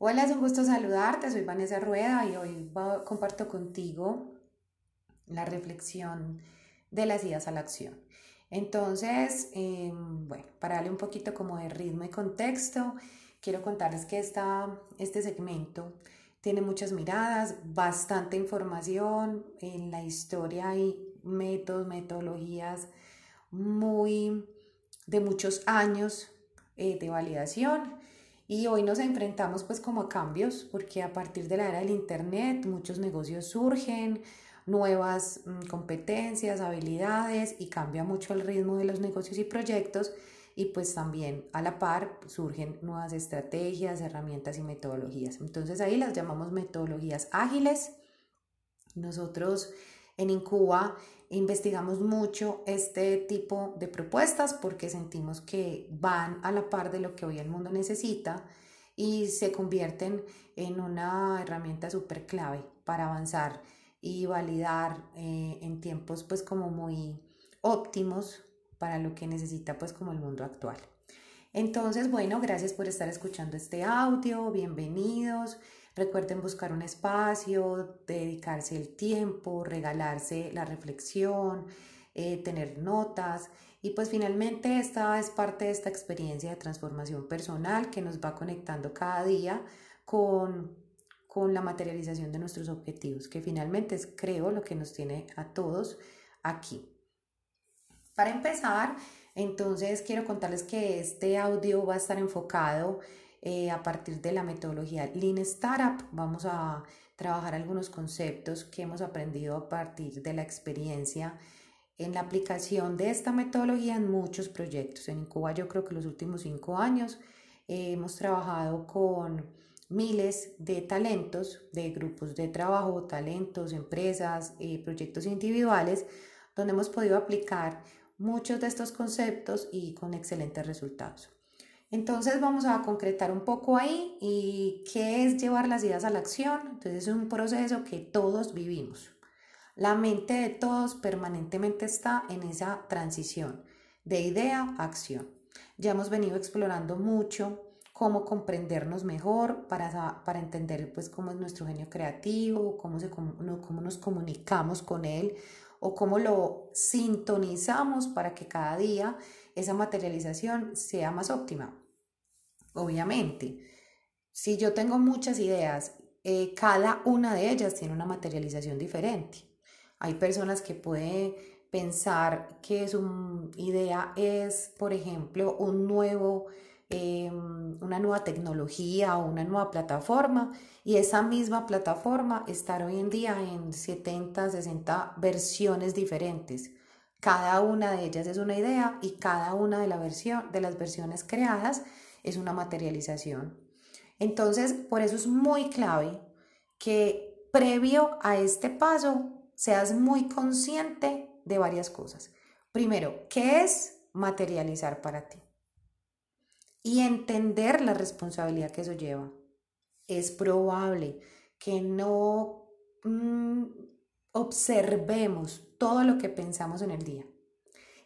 Hola, es un gusto saludarte, soy Vanessa Rueda y hoy comparto contigo la reflexión de las ideas a la acción. Entonces, em, bueno, para darle un poquito como de ritmo y contexto, quiero contarles que esta, este segmento tiene muchas miradas, bastante información, en la historia. Hay métodos, metodologías muy de muchos años eh, de validación y hoy nos enfrentamos pues como a cambios, porque a partir de la era del Internet muchos negocios surgen, nuevas mm, competencias, habilidades y cambia mucho el ritmo de los negocios y proyectos y pues también a la par surgen nuevas estrategias, herramientas y metodologías. Entonces ahí las llamamos metodologías ágiles. Nosotros en Incuba investigamos mucho este tipo de propuestas porque sentimos que van a la par de lo que hoy el mundo necesita y se convierten en una herramienta súper clave para avanzar y validar eh, en tiempos pues como muy óptimos para lo que necesita pues como el mundo actual. Entonces, bueno, gracias por estar escuchando este audio, bienvenidos. Recuerden buscar un espacio, dedicarse el tiempo, regalarse la reflexión, eh, tener notas. Y pues finalmente esta es parte de esta experiencia de transformación personal que nos va conectando cada día con, con la materialización de nuestros objetivos, que finalmente es, creo, lo que nos tiene a todos aquí. Para empezar, entonces quiero contarles que este audio va a estar enfocado eh, a partir de la metodología Lean Startup. Vamos a trabajar algunos conceptos que hemos aprendido a partir de la experiencia en la aplicación de esta metodología en muchos proyectos. En Cuba yo creo que los últimos cinco años eh, hemos trabajado con miles de talentos, de grupos de trabajo, talentos, empresas, eh, proyectos individuales, donde hemos podido aplicar muchos de estos conceptos y con excelentes resultados. Entonces vamos a concretar un poco ahí y qué es llevar las ideas a la acción. Entonces es un proceso que todos vivimos. La mente de todos permanentemente está en esa transición de idea a acción. Ya hemos venido explorando mucho cómo comprendernos mejor para, para entender pues cómo es nuestro genio creativo, cómo, se, cómo nos comunicamos con él o cómo lo sintonizamos para que cada día esa materialización sea más óptima. Obviamente, si yo tengo muchas ideas, eh, cada una de ellas tiene una materialización diferente. Hay personas que pueden pensar que su idea es, por ejemplo, un nuevo, em, una nueva tecnología o una nueva plataforma y esa misma plataforma estar hoy en día en 70, 60 versiones diferentes. Cada una de ellas es una idea y cada una de, la versión, de las versiones creadas es una materialización. Entonces, por eso es muy clave que previo a este paso seas muy consciente de varias cosas. Primero, ¿qué es materializar para ti? Y entender la responsabilidad que eso lleva. Es probable que no mm, observemos todo lo que pensamos en el día.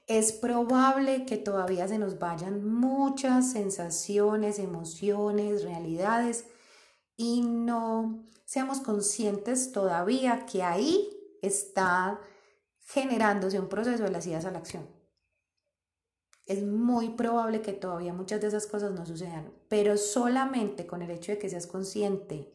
Es probable que todavía se nos vayan muchas sensaciones, emociones, realidades y no seamos conscientes todavía que ahí está generándose un proceso de las ideas a la acción. Es muy probable que todavía muchas de esas cosas no sucedan, pero solamente con el hecho de que seas consciente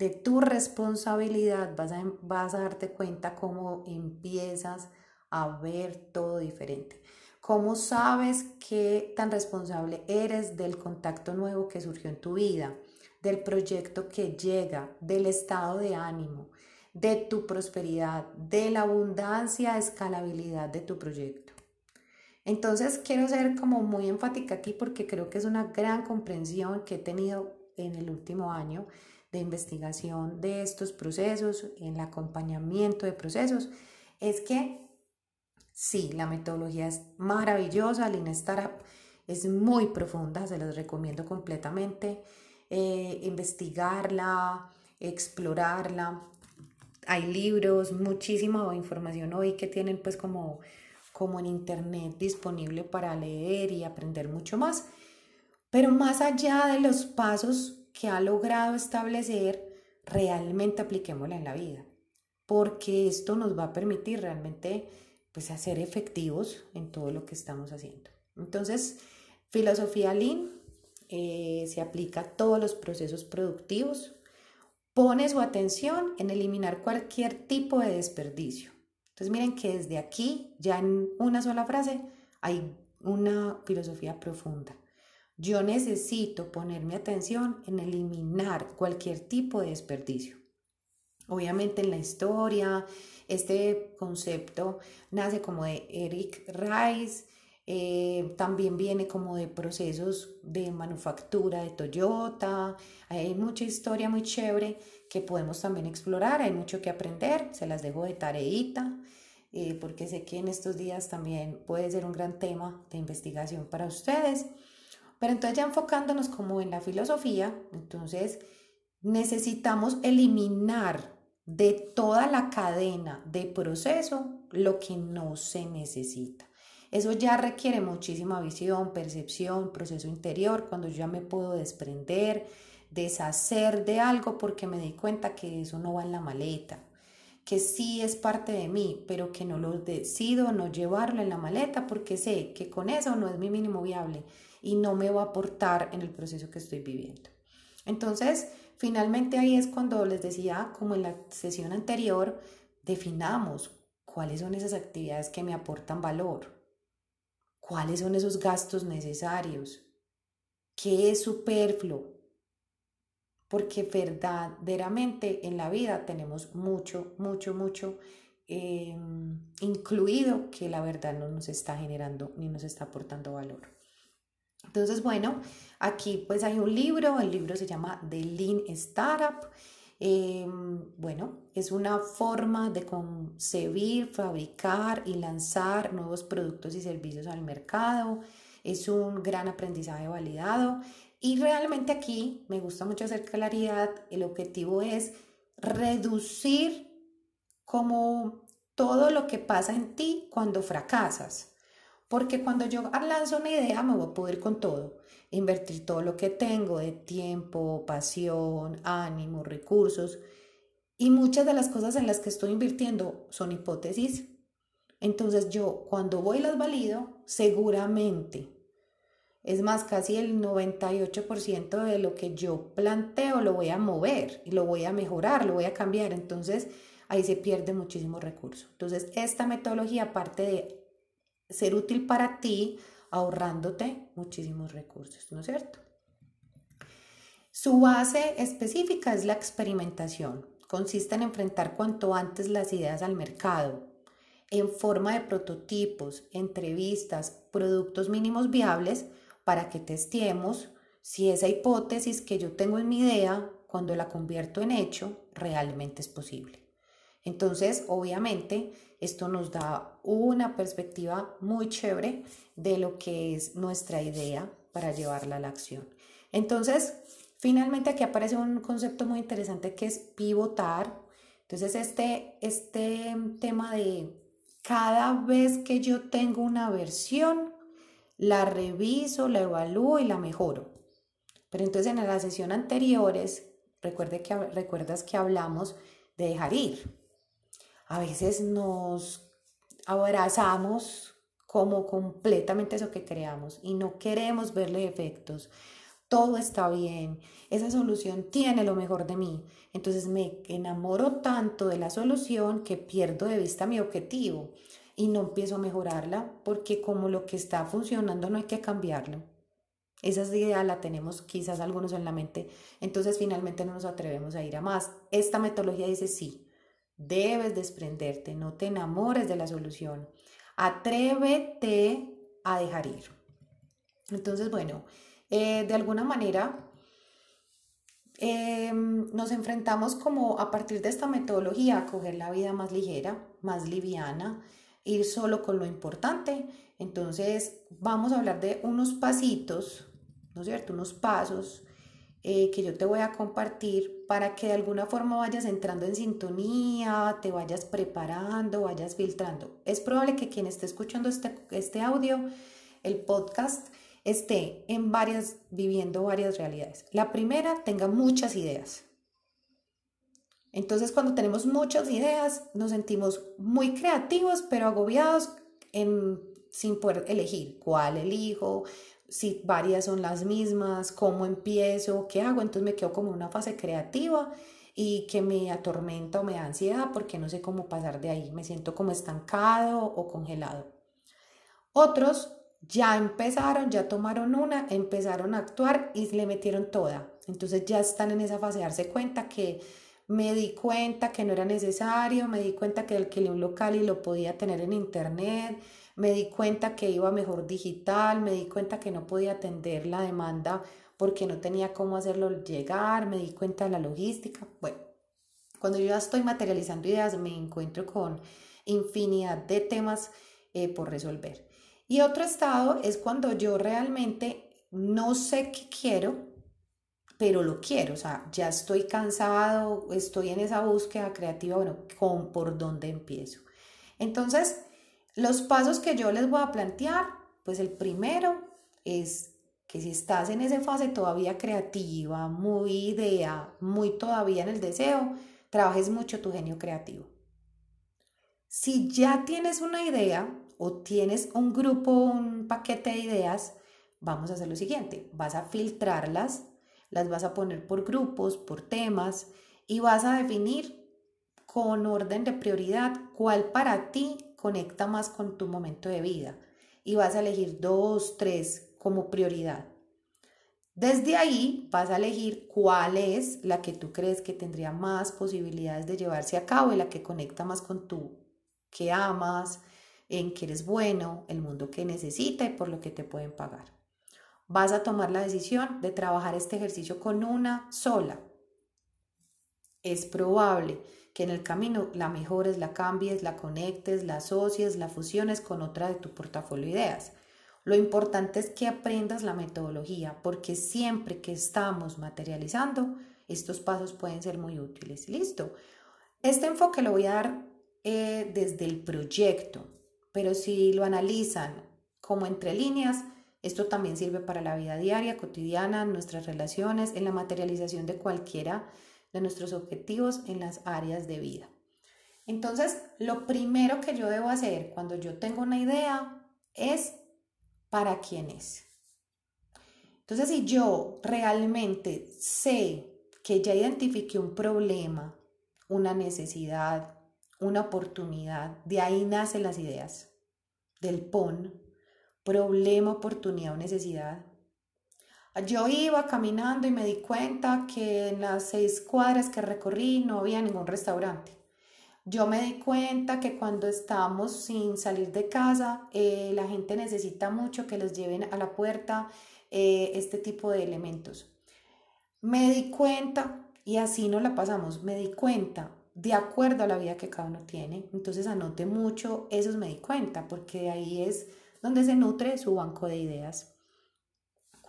de tu responsabilidad vas a, vas a darte cuenta cómo empiezas a ver todo diferente. ¿Cómo sabes qué tan responsable eres del contacto nuevo que surgió en tu vida, del proyecto que llega, del estado de ánimo, de tu prosperidad, de la abundancia, escalabilidad de tu proyecto? Entonces quiero ser como muy enfática aquí porque creo que es una gran comprensión que he tenido en el último año de investigación de estos procesos, en el acompañamiento de procesos, es que sí, la metodología es maravillosa, Lean Startup es muy profunda, se los recomiendo completamente, eh, investigarla, explorarla. Hay libros, muchísima información hoy que tienen pues como, como en internet disponible para leer y aprender mucho más. Pero más allá de los pasos que ha logrado establecer, realmente apliquémosla en la vida, porque esto nos va a permitir realmente pues, ser efectivos en todo lo que estamos haciendo. Entonces, filosofía Lean eh, se aplica a todos los procesos productivos, pone su atención en eliminar cualquier tipo de desperdicio. Entonces miren que desde aquí, ya en una sola frase, hay una filosofía profunda. Yo necesito poner mi atención en eliminar cualquier tipo de desperdicio. Obviamente en la historia, este concepto nace como de Eric Rice, eh, también viene como de procesos de manufactura de Toyota. Hay mucha historia muy chévere que podemos también explorar. Hay mucho que aprender. Se las dejo de tareita. Eh, porque sé que en estos días también puede ser un gran tema de investigación para ustedes. Pero entonces ya enfocándonos como en la filosofía, entonces necesitamos eliminar de toda la cadena de proceso lo que no se necesita. Eso ya requiere muchísima visión, percepción, proceso interior, cuando yo ya me puedo desprender, deshacer de algo porque me di cuenta que eso no va en la maleta, que sí es parte de mí, pero que no lo decido no llevarlo en la maleta porque sé que con eso no es mi mínimo viable y no me va a aportar en el proceso que estoy viviendo. Entonces, finalmente ahí es cuando les decía, como en la sesión anterior, definamos cuáles son esas actividades que me aportan valor, cuáles son esos gastos necesarios, qué es superfluo, porque verdaderamente en la vida tenemos mucho, mucho, mucho em, incluido que la verdad no nos está generando ni nos está aportando valor. Entonces, bueno, aquí pues hay un libro, el libro se llama The Lean Startup Em, bueno, es una forma de concebir, fabricar y lanzar nuevos productos y servicios al mercado. Es un gran aprendizaje validado y realmente aquí me gusta mucho hacer claridad. El objetivo es reducir como todo lo que pasa en ti cuando fracasas. Porque cuando yo lanzo una idea me voy a poder con todo invertir todo lo que tengo de tiempo, pasión, ánimo, recursos. Y muchas de las cosas en las que estoy invirtiendo son hipótesis. Entonces yo cuando voy las valido, seguramente, es más, casi el 98% de lo que yo planteo lo voy a mover lo voy a mejorar, lo voy a cambiar. Entonces ahí se pierde muchísimo recurso. Entonces esta metodología, aparte de ser útil para ti, ahorrándote muchísimos recursos, ¿no es cierto? Su base específica es la experimentación. Consiste en enfrentar cuanto antes las ideas al mercado, en forma de prototipos, entrevistas, productos mínimos viables para que testemos si esa hipótesis que yo tengo en mi idea, cuando la convierto en hecho, realmente es posible. Entonces, obviamente, esto nos da una perspectiva muy chévere de lo que es nuestra idea para llevarla a la acción. Entonces, finalmente aquí aparece un concepto muy interesante que es pivotar. Entonces, este, este tema de cada vez que yo tengo una versión, la reviso, la evalúo y la mejoro. Pero entonces en la sesión anteriores, recuerde que, recuerdas que hablamos de dejar ir. A veces nos abrazamos como completamente eso que creamos y no queremos verle efectos. Todo está bien, esa solución tiene lo mejor de mí. Entonces me enamoro tanto de la solución que pierdo de vista mi objetivo y no empiezo a mejorarla porque como lo que está funcionando no hay que cambiarlo. Esa idea la tenemos quizás algunos en la mente, entonces finalmente no nos atrevemos a ir a más. Esta metodología dice sí, Debes desprenderte, no te enamores de la solución. Atrévete a dejar ir. Entonces, bueno, eh, de alguna manera em, nos enfrentamos como a partir de esta metodología a coger la vida más ligera, más liviana, ir solo con lo importante. Entonces, vamos a hablar de unos pasitos, ¿no es cierto? Unos pasos eh, que yo te voy a compartir para que de alguna forma vayas entrando en sintonía, te vayas preparando, vayas filtrando. Es probable que quien esté escuchando este, este audio, el podcast, esté en varias, viviendo varias realidades. La primera, tenga muchas ideas. Entonces, cuando tenemos muchas ideas, nos sentimos muy creativos, pero agobiados en, sin poder elegir cuál elijo, si varias son las mismas, cómo empiezo, qué hago. Entonces me quedo como una fase creativa y que me atormenta o me da ansiedad porque no sé cómo pasar de ahí. Me siento como estancado o congelado. Otros ya empezaron, ya tomaron una, empezaron a actuar y le metieron toda. Entonces ya están en esa fase de darse cuenta que me di cuenta que no era necesario, me di cuenta que alquilé un local y lo podía tener en internet, me di cuenta que iba mejor digital, me di cuenta que no podía atender la demanda porque no tenía cómo hacerlo llegar, me di cuenta de la logística. Bueno, cuando yo ya estoy materializando ideas me encuentro con infinidad de temas eh, por resolver. Y otro estado es cuando yo realmente no sé qué quiero, pero lo quiero, o sea, ya estoy cansado, estoy en esa búsqueda creativa, bueno, ¿con, ¿por dónde empiezo? Entonces, los pasos que yo les voy a plantear, pues el primero es que si estás en esa fase todavía creativa, muy idea, muy todavía en el deseo, trabajes mucho tu genio creativo. Si ya tienes una idea o tienes un grupo, un paquete de ideas, vamos a hacer lo siguiente, vas a filtrarlas las vas a poner por grupos, por temas y vas a definir con orden de prioridad cuál para ti conecta más con tu momento de vida y vas a elegir dos, tres como prioridad. Desde ahí vas a elegir cuál es la que tú crees que tendría más posibilidades de llevarse a cabo y la que conecta más con tú, que amas, en que eres bueno, el mundo que necesita y por lo que te pueden pagar vas a tomar la decisión de trabajar este ejercicio con una sola. Es probable que en el camino la mejores, la cambies, la conectes, la asocies, la fusiones con otra de tu portafolio de ideas. Lo importante es que aprendas la metodología, porque siempre que estamos materializando, estos pasos pueden ser muy útiles. Listo. Este enfoque lo voy a dar eh, desde el proyecto, pero si lo analizan como entre líneas, esto también sirve para la vida diaria, cotidiana, nuestras relaciones, en la materialización de cualquiera de nuestros objetivos en las áreas de vida. Entonces, lo primero que yo debo hacer cuando yo tengo una idea es para quién es. Entonces, si yo realmente sé que ya identifiqué un problema, una necesidad, una oportunidad, de ahí nacen las ideas, del PON, problema, oportunidad o necesidad. Yo iba caminando y me di cuenta que en las seis cuadras que recorrí no había ningún restaurante. Yo me di cuenta que cuando estamos sin salir de casa, eh, la gente necesita mucho que les lleven a la puerta eh, este tipo de elementos. Me di cuenta, y así no la pasamos, me di cuenta de acuerdo a la vida que cada uno tiene. Entonces anote mucho, esos me di cuenta, porque ahí es donde se nutre su banco de ideas.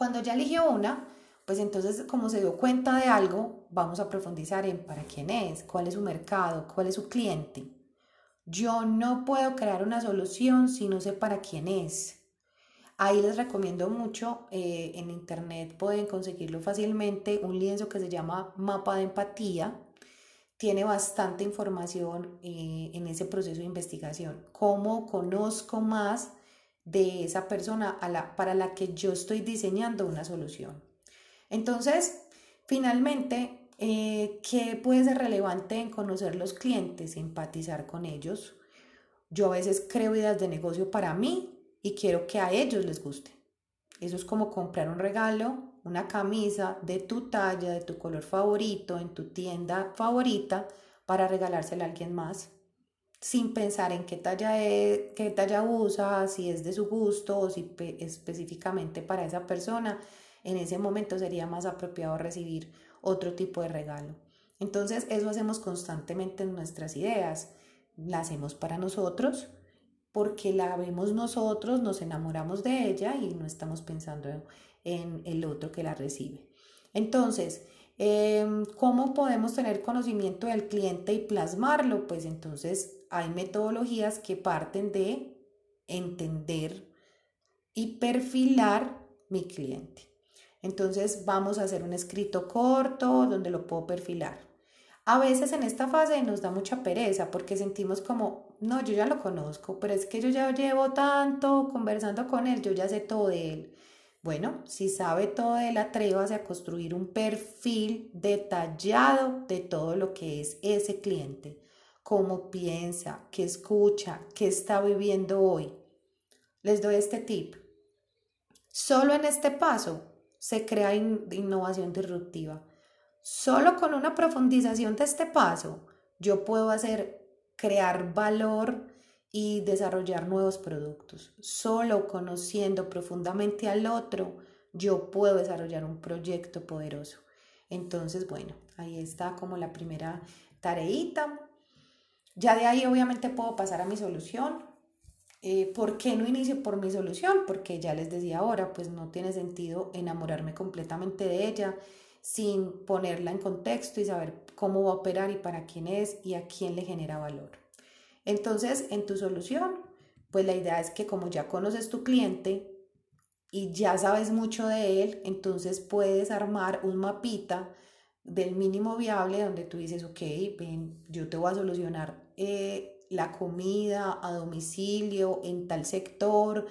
Cuando ya eligió una, pues entonces como se dio cuenta de algo, vamos a profundizar en para quién es, cuál es su mercado, cuál es su cliente. Yo no puedo crear una solución si no sé para quién es. Ahí les recomiendo mucho, eh, en internet pueden conseguirlo fácilmente, un lienzo que se llama Mapa de Empatía. Tiene bastante información eh, en ese proceso de investigación. ¿Cómo conozco más de esa persona a la, para la que yo estoy diseñando una solución. Entonces, finalmente, eh, ¿qué puede ser relevante en conocer los clientes, empatizar con ellos? Yo a veces creo ideas de negocio para mí y quiero que a ellos les guste. Eso es como comprar un regalo, una camisa de tu talla, de tu color favorito, en tu tienda favorita, para regalársela a alguien más sin pensar en qué talla, es, qué talla usa, si es de su gusto o si específicamente para esa persona, en ese momento sería más apropiado recibir otro tipo de regalo. Entonces, eso hacemos constantemente en nuestras ideas. La hacemos para nosotros porque la vemos nosotros, nos enamoramos de ella y no estamos pensando en el otro que la recibe. Entonces, em, ¿cómo podemos tener conocimiento del cliente y plasmarlo? Pues entonces hay metodologías que parten de entender y perfilar mi cliente. Entonces vamos a hacer un escrito corto donde lo puedo perfilar. A veces en esta fase nos da mucha pereza porque sentimos como, no, yo ya lo conozco, pero es que yo ya llevo tanto conversando con él, yo ya sé todo de él. Bueno, si sabe todo él, atrévase a construir un perfil detallado de todo lo que es ese cliente, cómo piensa, qué escucha, qué está viviendo hoy. Les doy este tip. Solo en este paso se crea innovación disruptiva. Solo con una profundización de este paso, yo puedo hacer crear valor y desarrollar nuevos productos. Solo conociendo profundamente al otro, yo puedo desarrollar un proyecto poderoso. Entonces, bueno, ahí está como la primera tareita. Ya de ahí obviamente puedo pasar a mi solución. Eh, ¿Por qué no inicio por mi solución? Porque ya les decía ahora, pues no tiene sentido enamorarme completamente de ella sin ponerla en contexto y saber cómo va a operar y para quién es y a quién le genera valor. Entonces, en tu solución, pues la idea es que como ya conoces tu cliente y ya sabes mucho de él, entonces puedes armar un mapita del mínimo viable donde tú dices, ok, ven, yo te voy a solucionar eh, la comida a domicilio en tal sector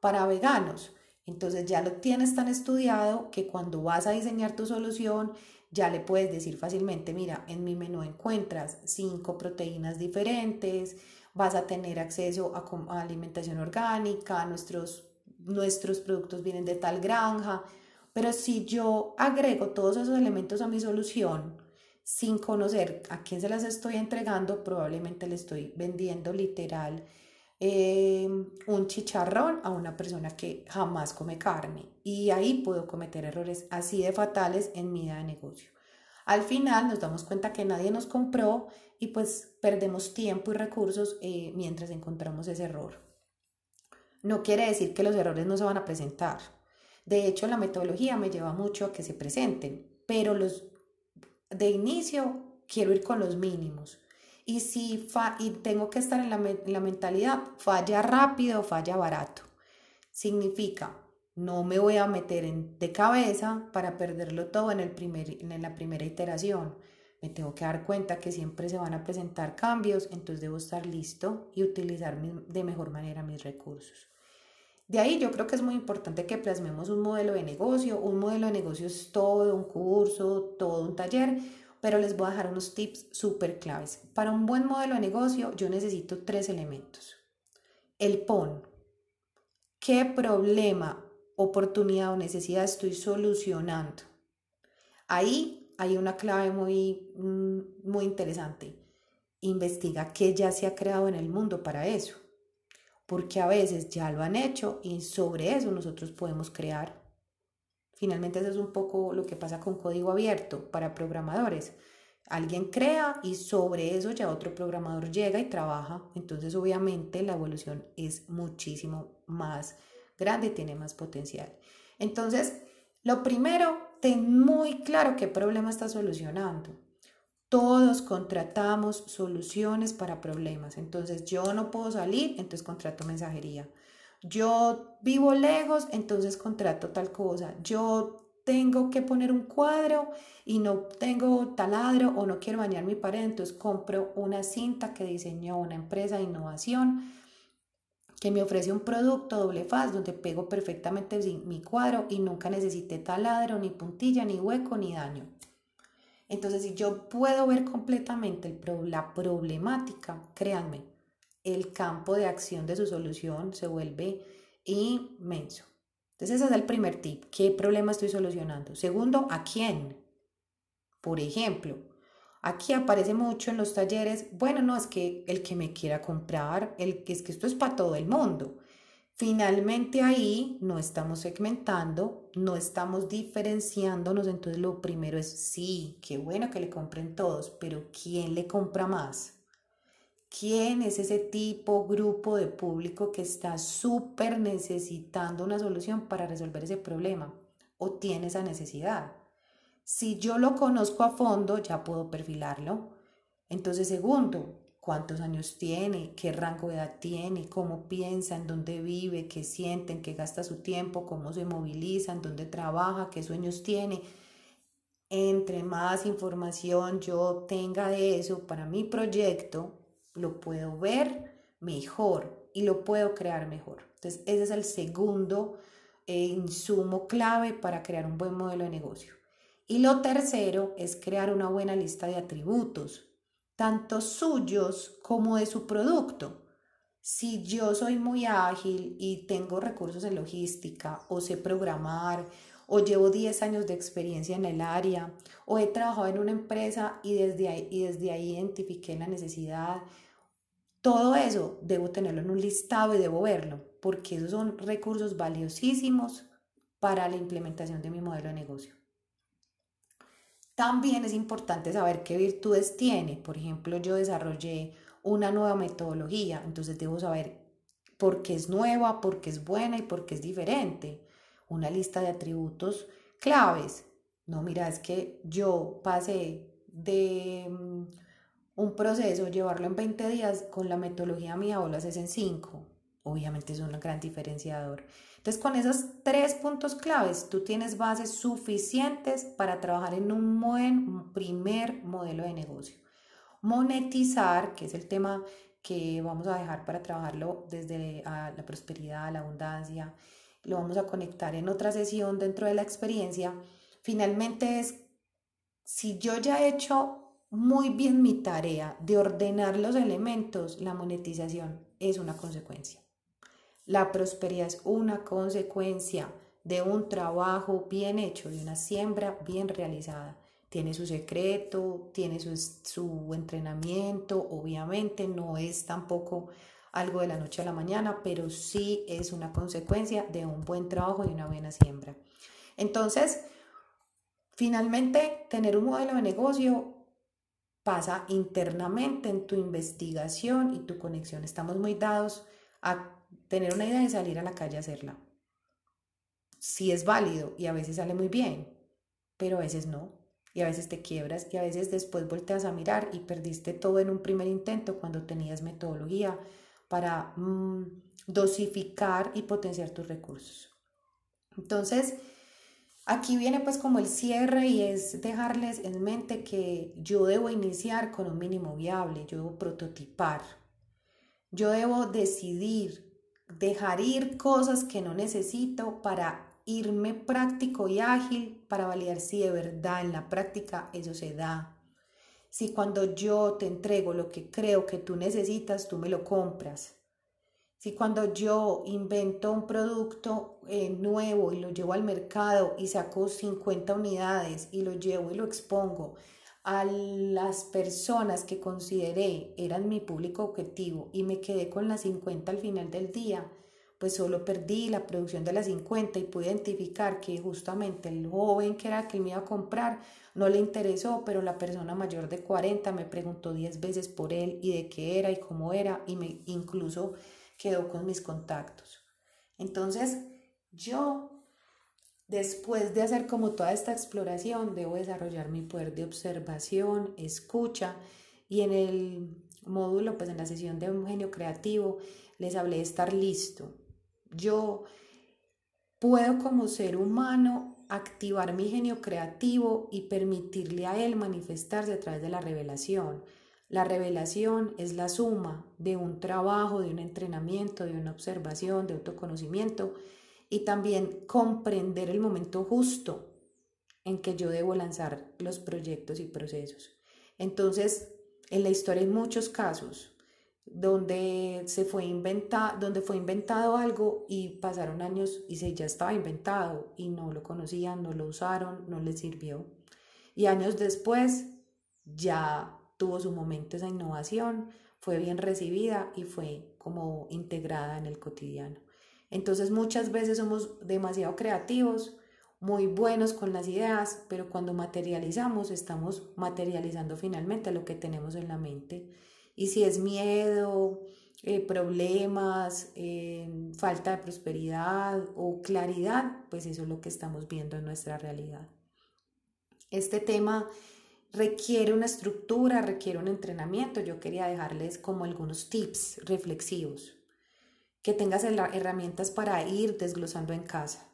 para veganos. Entonces ya lo tienes tan estudiado que cuando vas a diseñar tu solución ya le puedes decir fácilmente, mira, en mi menú encuentras cinco proteínas diferentes, vas a tener acceso a, alimentación orgánica, nuestros, nuestros productos vienen de tal granja, pero si yo agrego todos esos elementos a mi solución, sin conocer a quién se las estoy entregando, probablemente le estoy vendiendo literal eh, un chicharrón a una persona que jamás come carne. Y ahí puedo cometer errores así de fatales en mi vida de negocio. Al final nos damos cuenta que nadie nos compró y pues perdemos tiempo y recursos eh, mientras encontramos ese error. No quiere decir que los errores no se van a presentar. De hecho, la metodología me lleva mucho a que se presenten, pero los de inicio quiero ir con los mínimos y si fa y tengo que estar en la, la mentalidad, falla rápido o falla barato. Significa, no me voy a meter en, de cabeza para perderlo todo en, el primer, en la primera iteración. Me tengo que dar cuenta que siempre se van a presentar cambios, entonces debo estar listo y utilizar de mejor manera mis recursos. De ahí yo creo que es muy importante que plasmemos un modelo de negocio. Un modelo de negocio es todo un curso, todo un taller, pero les voy a dejar unos tips súper claves. Para un buen modelo de negocio yo necesito tres elementos. El PON. ¿Qué problema, oportunidad o necesidad estoy solucionando? Ahí hay una clave muy, mm, muy interesante. Investiga qué ya se ha creado en el mundo para eso. Porque a veces ya lo han hecho y sobre eso nosotros podemos crear. Finalmente eso es un poco lo que pasa con código abierto para programadores. Alguien crea y sobre eso ya otro programador llega y trabaja. Entonces obviamente la evolución es muchísimo más grande tiene más potencial. Entonces, lo primero, ten muy claro qué problema estás solucionando. Todos contratamos soluciones para problemas. Entonces, yo no puedo salir, entonces contrato mensajería. Yo vivo lejos, entonces contrato tal cosa. Yo tengo que poner un cuadro y no tengo taladro o no quiero bañar mi pared, entonces compro una cinta que diseñó una empresa de innovación que me ofrece un producto doble faz donde pego perfectamente mi cuadro y nunca necesité taladro, ni puntilla, ni hueco, ni daño. Entonces, si yo puedo ver completamente la problemática, créanme, el campo de acción de su solución se vuelve inmenso. Entonces ese es el primer tip. ¿Qué problema estoy solucionando? Segundo, ¿a quién? Por ejemplo, aquí aparece mucho en los talleres, bueno, no, es que el que me quiera comprar, el, es que esto es para todo el mundo. Finalmente ahí no estamos segmentando, no estamos diferenciándonos, entonces lo primero es, sí, qué bueno que le compren todos, pero ¿quién le compra más? ¿Quién es ese tipo, grupo de público que está súper necesitando una solución para resolver ese problema o tiene esa necesidad? Si yo lo conozco a fondo, ya puedo perfilarlo. Entonces, segundo, cuántos años tiene, qué rango de edad tiene, cómo piensa, en dónde vive, qué siente, en qué gasta su tiempo, cómo se moviliza, en dónde trabaja, qué sueños tiene. Entre más información yo tenga de eso para mi proyecto, lo puedo ver mejor y lo puedo crear mejor. Entonces, ese es el segundo eh, insumo clave para crear un buen modelo de negocio. Y lo tercero es crear una buena lista de atributos tanto suyos como de su producto. Si yo soy muy ágil y tengo recursos en logística o sé programar o llevo 10 años de experiencia en el área o he trabajado en una empresa y desde ahí, y desde ahí identifiqué la necesidad, todo eso debo tenerlo en un listado y debo verlo porque esos son recursos valiosísimos para la implementación de mi modelo de negocio. También es importante saber qué virtudes tiene. Por ejemplo, yo desarrollé una nueva metodología, entonces debo saber por qué es nueva, por qué es buena y por qué es diferente. Una lista de atributos claves. No, mira, es que yo pasé de mm, un proceso, llevarlo en 20 días con la metodología mía o lo haces en 5. Obviamente es un gran diferenciador. Entonces, con esos tres puntos claves, tú tienes bases suficientes para trabajar en un buen primer modelo de negocio. Monetizar, que es el tema que vamos a dejar para trabajarlo desde la prosperidad, la abundancia, lo vamos a conectar en otra sesión dentro de la experiencia. Finalmente es, si yo ya he hecho muy bien mi tarea de ordenar los elementos, la monetización es una consecuencia. La prosperidad es una consecuencia de un trabajo bien hecho, de una siembra bien realizada. Tiene su secreto, tiene su, entrenamiento, obviamente no es tampoco algo de la noche a la mañana, pero sí es una consecuencia de un buen trabajo y una buena siembra. Entonces, finalmente, tener un modelo de negocio pasa internamente en tu investigación y tu conexión. Estamos muy dados a tener una idea de salir a la calle a hacerla. Sí es válido y a veces sale muy bien, pero a veces no. Y a veces te quiebras y a veces después volteas a mirar y perdiste todo en un primer intento cuando tenías metodología para mm, dosificar y potenciar tus recursos. Entonces, aquí viene pues como el cierre y es dejarles en mente que yo debo iniciar con un mínimo viable, yo debo prototipar, yo debo decidir dejar ir cosas que no necesito para irme práctico y ágil para validar si de verdad en la práctica eso se da. Si cuando yo te entrego lo que creo que tú necesitas, tú me lo compras. Si cuando yo invento un producto eh, nuevo y lo llevo al mercado y saco 50 unidades y lo llevo y lo expongo a las personas que consideré eran mi público objetivo y me quedé con las 50 al final del día, pues solo perdí la producción de las 50 y pude identificar que justamente el joven que era que me iba a comprar no le interesó, pero la persona mayor de 40 me preguntó 10 veces por él y de qué era y cómo era y me incluso quedó con mis contactos. Entonces, yo Después de hacer como toda esta exploración, debo desarrollar mi poder de observación, escucha y en el módulo, pues en la sesión de un genio creativo, les hablé de estar listo. Yo puedo como ser humano activar mi genio creativo y permitirle a él manifestarse a través de la revelación. La revelación es la suma de un trabajo, de un entrenamiento, de una observación, de autoconocimiento y también comprender el momento justo en que yo debo lanzar los proyectos y procesos. Entonces, en la historia hay muchos casos donde se fue inventado, donde fue inventado algo y pasaron años y se ya estaba inventado y no lo conocían, no lo usaron, no les sirvió. Y años después ya tuvo su momento esa innovación, fue bien recibida y fue como integrada en el cotidiano. Entonces muchas veces somos demasiado creativos, muy buenos con las ideas, pero cuando materializamos estamos materializando finalmente lo que tenemos en la mente. Y si es miedo, eh, problemas, eh, falta de prosperidad o claridad, pues eso es lo que estamos viendo en nuestra realidad. Este tema requiere una estructura, requiere un entrenamiento. Yo quería dejarles como algunos tips reflexivos, que tengas herramientas para ir desglosando en casa.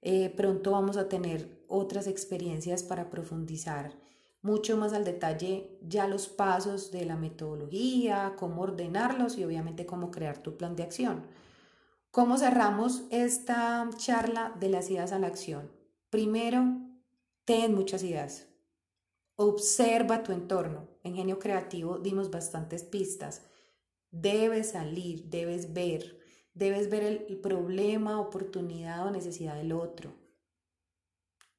Eh, pronto vamos a tener otras experiencias para profundizar mucho más al detalle ya los pasos de la metodología, cómo ordenarlos y obviamente cómo crear tu plan de acción. ¿Cómo cerramos esta charla de las ideas a la acción? Primero, ten muchas ideas. Observa tu entorno. En genio creativo dimos bastantes pistas. Debes salir, debes ver, debes ver el problema, oportunidad o necesidad del otro.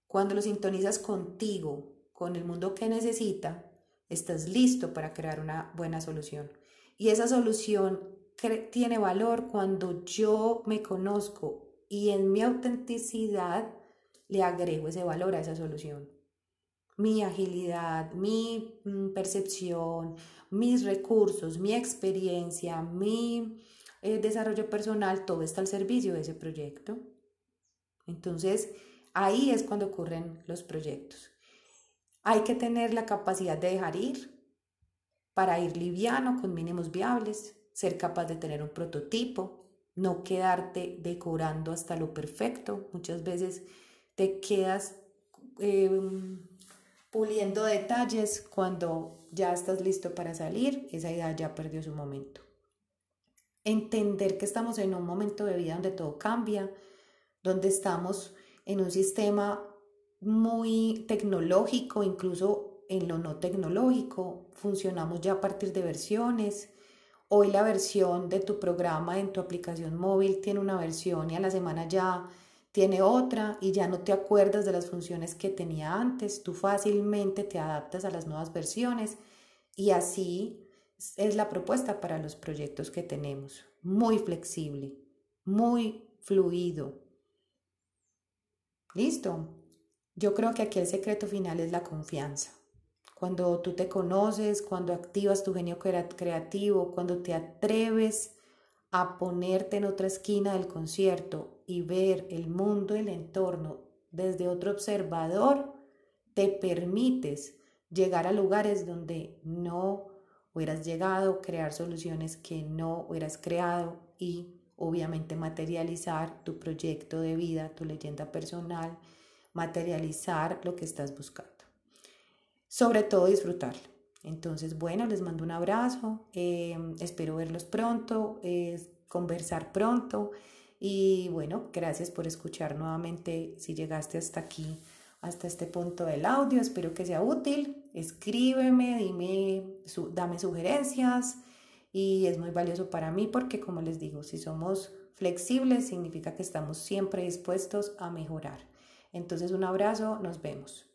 Cuando lo sintonizas contigo, con el mundo que necesita, estás listo para crear una buena solución. Y esa solución tiene valor cuando yo me conozco y en mi autenticidad le agrego ese valor a esa solución. Mi agilidad, mi mm, percepción, mis recursos, mi experiencia, mi eh, desarrollo personal, todo está al servicio de ese proyecto. Entonces, ahí es cuando ocurren los proyectos. Hay que tener la capacidad de dejar ir para ir liviano con mínimos viables, ser capaz de tener un prototipo, no quedarte decorando hasta lo perfecto. Muchas veces te quedas em, puliendo detalles cuando ya estás listo para salir, esa idea ya perdió su momento. Entender que estamos en un momento de vida donde todo cambia, donde estamos en un sistema muy tecnológico, incluso en lo no tecnológico. Funcionamos ya a partir de versiones. Hoy la versión de tu programa en tu aplicación móvil tiene una versión y a la semana ya tiene otra y ya no te acuerdas de las funciones que tenía antes. Tú fácilmente te adaptas a las nuevas versiones y así es la propuesta para los proyectos que tenemos. Muy flexible, muy fluido. Listo. Yo creo que aquí el secreto final es la confianza. Cuando tú te conoces, cuando activas tu genio creativo, cuando te atreves a ponerte en otra esquina del concierto y ver el mundo, el entorno desde otro observador, te permites llegar a lugares donde no hubieras llegado, crear soluciones que no hubieras creado y obviamente materializar tu proyecto de vida, tu leyenda personal materializar lo que estás buscando. Sobre todo disfrutarlo. Entonces, bueno, les mando un abrazo, em, espero verlos pronto, conversar pronto y bueno, gracias por escuchar nuevamente si llegaste hasta aquí, hasta este punto del audio, espero que sea útil, escríbeme, dime, dame sugerencias y es muy valioso para mí porque como les digo, si somos flexibles significa que estamos siempre dispuestos a mejorar. Entonces un abrazo, nos vemos.